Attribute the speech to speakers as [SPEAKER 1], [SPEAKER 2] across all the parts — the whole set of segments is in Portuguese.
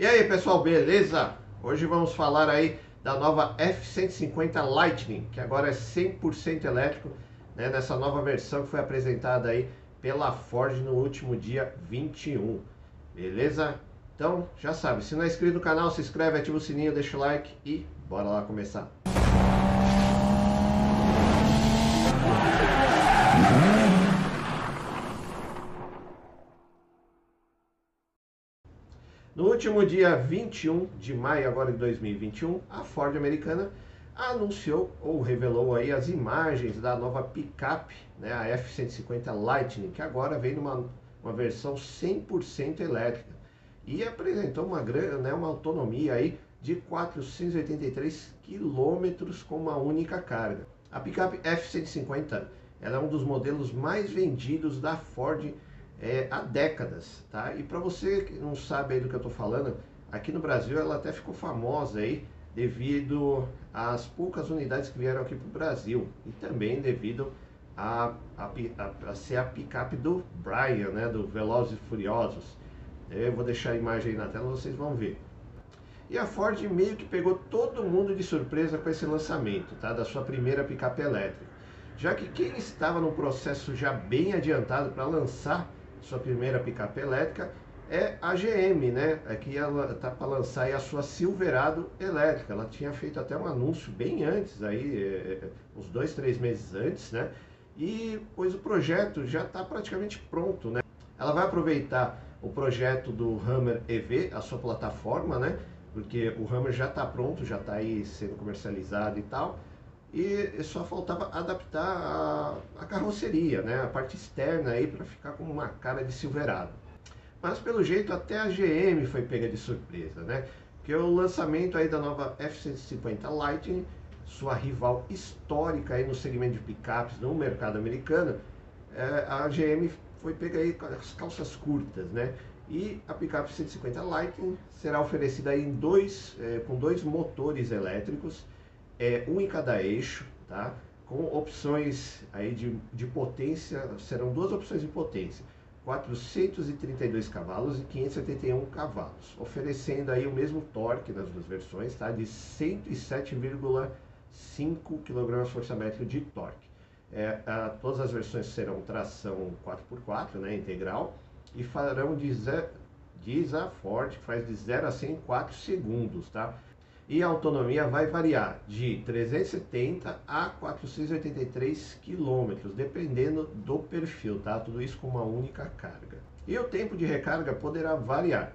[SPEAKER 1] E aí pessoal, beleza? Hoje vamos falar aí da nova F-150 Lightning, que agora é 100% elétrico, né, nessa nova versão que foi apresentada aí pela Ford no último dia 21, beleza? Então, já sabe, se não é inscrito no canal, se inscreve, ativa o sininho, deixa o like e bora lá começar. No último dia 21 de maio agora de 2021, a Ford americana anunciou ou revelou aí as imagens da nova picape, né, a F-150 Lightning, que agora vem numa uma versão 100% elétrica e apresentou uma, né, uma autonomia aí de 483 quilômetros com uma única carga. A picape F-150 ela é um dos modelos mais vendidos da Ford é, há décadas, tá? E para você que não sabe aí do que eu estou falando, aqui no Brasil ela até ficou famosa aí devido às poucas unidades que vieram aqui para o Brasil e também devido a, a, a, a, ser a picape do Brian, né, do Velozes e Furiosos. Eu vou deixar a imagem aí na tela, vocês vão ver. E a Ford meio que pegou todo mundo de surpresa com esse lançamento, tá, da sua primeira picape elétrica. Já que quem estava no processo já bem adiantado para lançar sua primeira picape elétrica é a GM, né? É ela está para lançar a sua Silverado elétrica. Ela tinha feito até um anúncio bem antes, aí, é, uns dois, três meses antes, né? E pois o projeto já está praticamente pronto, né? Ela vai aproveitar o projeto do Hammer EV, a sua plataforma, né? Porque o Hammer já está pronto, já está aí sendo comercializado e tal e só faltava adaptar a, a carroceria, né, a parte externa aí para ficar com uma cara de Silverado. Mas pelo jeito até a GM foi pega de surpresa, né? Porque o lançamento aí da nova F-150 Lightning, sua rival histórica aí no segmento de picapes no mercado americano, é, a GM foi pega aí com as calças curtas, né? E a picape 150 Lightning será oferecida em dois, é, com dois motores elétricos é, um em cada eixo, tá? com opções aí de, de potência, serão duas opções de potência, 432 cavalos e 571 cavalos, oferecendo aí o mesmo torque nas duas versões, tá? de 107,5 kgfm de torque. É, a, todas as versões serão tração 4x4, né, integral, e farão de, a Ford, que faz de 0 a 100 em 4 segundos, tá? E a autonomia vai variar de 370 a 483 quilômetros, dependendo do perfil, tá? Tudo isso com uma única carga. E o tempo de recarga poderá variar.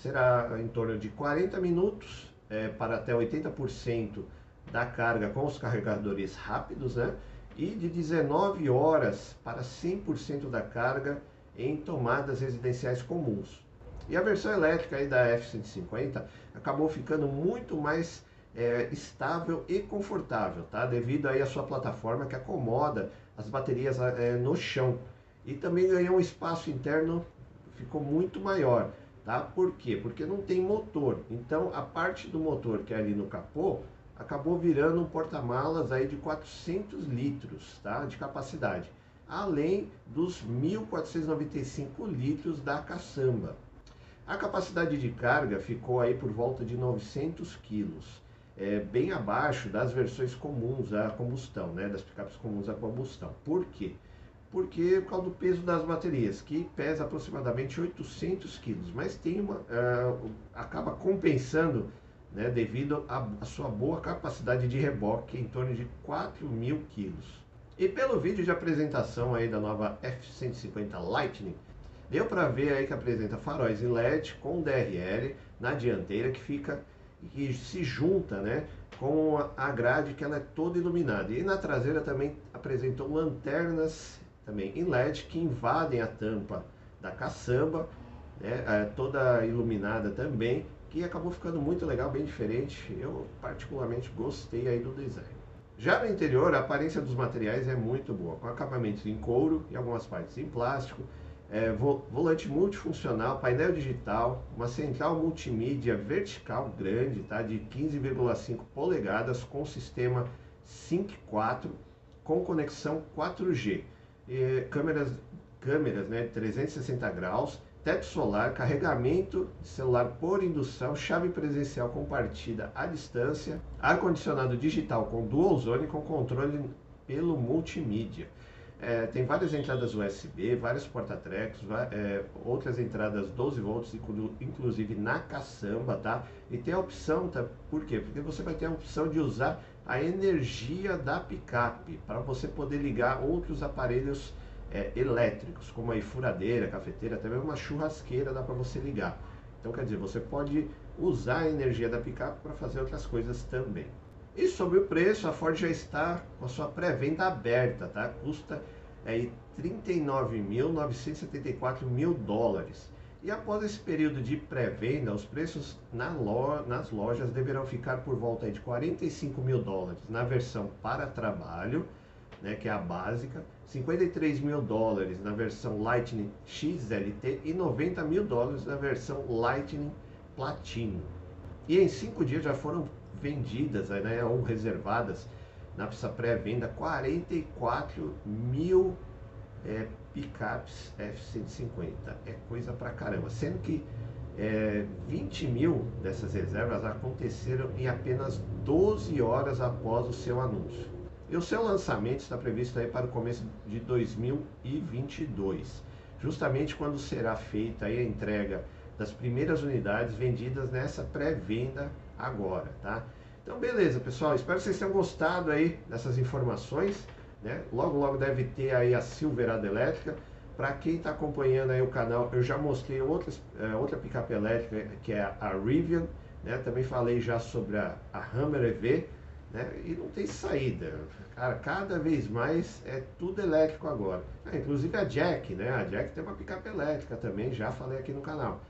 [SPEAKER 1] Será em torno de 40 minutos é, para até 80% da carga com os carregadores rápidos, né? E de 19 horas para 100% da carga em tomadas residenciais comuns. E a versão elétrica aí da F-150 acabou ficando muito mais é, estável e confortável, tá? Devido aí à sua plataforma que acomoda as baterias é, no chão. E também ganhou um espaço interno, ficou muito maior, tá? Por quê? Porque não tem motor. Então a parte do motor que é ali no capô acabou virando um porta-malas aí de 400 litros, tá? De capacidade. Além dos 1.495 litros da caçamba. A capacidade de carga ficou aí por volta de 900 quilos, é, bem abaixo das versões comuns a combustão, né, das picapes comuns a combustão. Por quê? Porque por causa do peso das baterias, que pesa aproximadamente 800 quilos, mas tem uma, uh, acaba compensando né, devido à sua boa capacidade de reboque em torno de 4 mil quilos. E pelo vídeo de apresentação aí da nova F-150 Lightning, Deu para ver aí que apresenta faróis em LED com DRL na dianteira que fica que se junta, né, com a grade que ela é toda iluminada. E na traseira também apresentou lanternas também em LED que invadem a tampa da caçamba, né, é, toda iluminada também, que acabou ficando muito legal, bem diferente. Eu particularmente gostei aí do design. Já no interior, a aparência dos materiais é muito boa, com acabamentos em couro e algumas partes em plástico, é, volante multifuncional, painel digital, uma central multimídia vertical grande, tá, de 15,5 polegadas com sistema Sync 4 com conexão 4G, e, câmeras câmeras né, 360 graus, teto solar, carregamento celular por indução, chave presencial compartida à distância, ar-condicionado digital com dual zone com controle pelo multimídia. É, tem várias entradas USB, vários porta-trecos, é, outras entradas 12 volts, inclusive na caçamba, tá? E tem a opção, tá? Por quê? Porque você vai ter a opção de usar a energia da picape para você poder ligar outros aparelhos é, elétricos, como a furadeira, cafeteira, até mesmo uma churrasqueira dá para você ligar. Então, quer dizer, você pode usar a energia da picape para fazer outras coisas também. E sobre o preço, a Ford já está com a sua pré-venda aberta, tá? Custa é, 39.974 mil dólares. E após esse período de pré-venda, os preços na nas lojas deverão ficar por volta de 45 mil dólares na versão para trabalho, né, que é a básica, 53 mil dólares na versão Lightning XLT e 90 mil dólares na versão Lightning Platino. E em cinco dias já foram vendidas né, ou reservadas na pré-venda 44 mil é, picapes F-150. É coisa pra caramba. Sendo que é, 20 mil dessas reservas aconteceram em apenas 12 horas após o seu anúncio. E o seu lançamento está previsto aí para o começo de 2022, justamente quando será feita a entrega das primeiras unidades vendidas nessa pré-venda agora, tá? Então, beleza, pessoal. Espero que vocês tenham gostado aí dessas informações. Né? Logo, logo deve ter aí a Silverado elétrica. Para quem está acompanhando aí o canal, eu já mostrei outras, é, outra picape elétrica que é a Rivian. Né? Também falei já sobre a, a Hammer EV. Né? E não tem saída. Cara, cada vez mais é tudo elétrico agora. É, inclusive a Jack, né? A Jack tem uma picape elétrica também, já falei aqui no canal.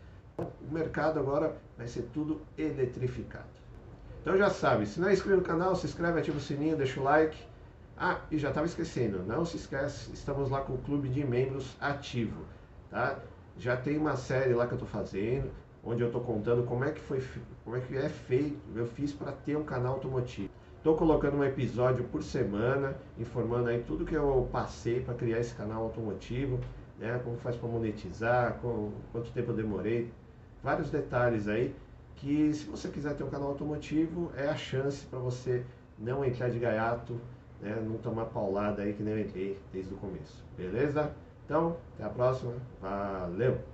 [SPEAKER 1] O mercado agora vai ser tudo eletrificado. Então já sabe, se não é inscrito no canal, se inscreve, ativa o sininho, deixa o like. Ah, e já estava esquecendo, não se esquece, estamos lá com o clube de membros ativo, tá? Já tem uma série lá que eu estou fazendo, onde eu estou contando como é que foi, como é que é feito, eu fiz para ter um canal automotivo. Estou colocando um episódio por semana, informando aí tudo que eu passei para criar esse canal automotivo, né? Como faz para monetizar, quanto tempo eu demorei, vários detalhes aí que se você quiser ter um canal automotivo, é a chance para você não entrar de gaiato, né, não tomar paulada aí que nem eu entrei desde o começo. Beleza? Então, até a próxima. Valeu!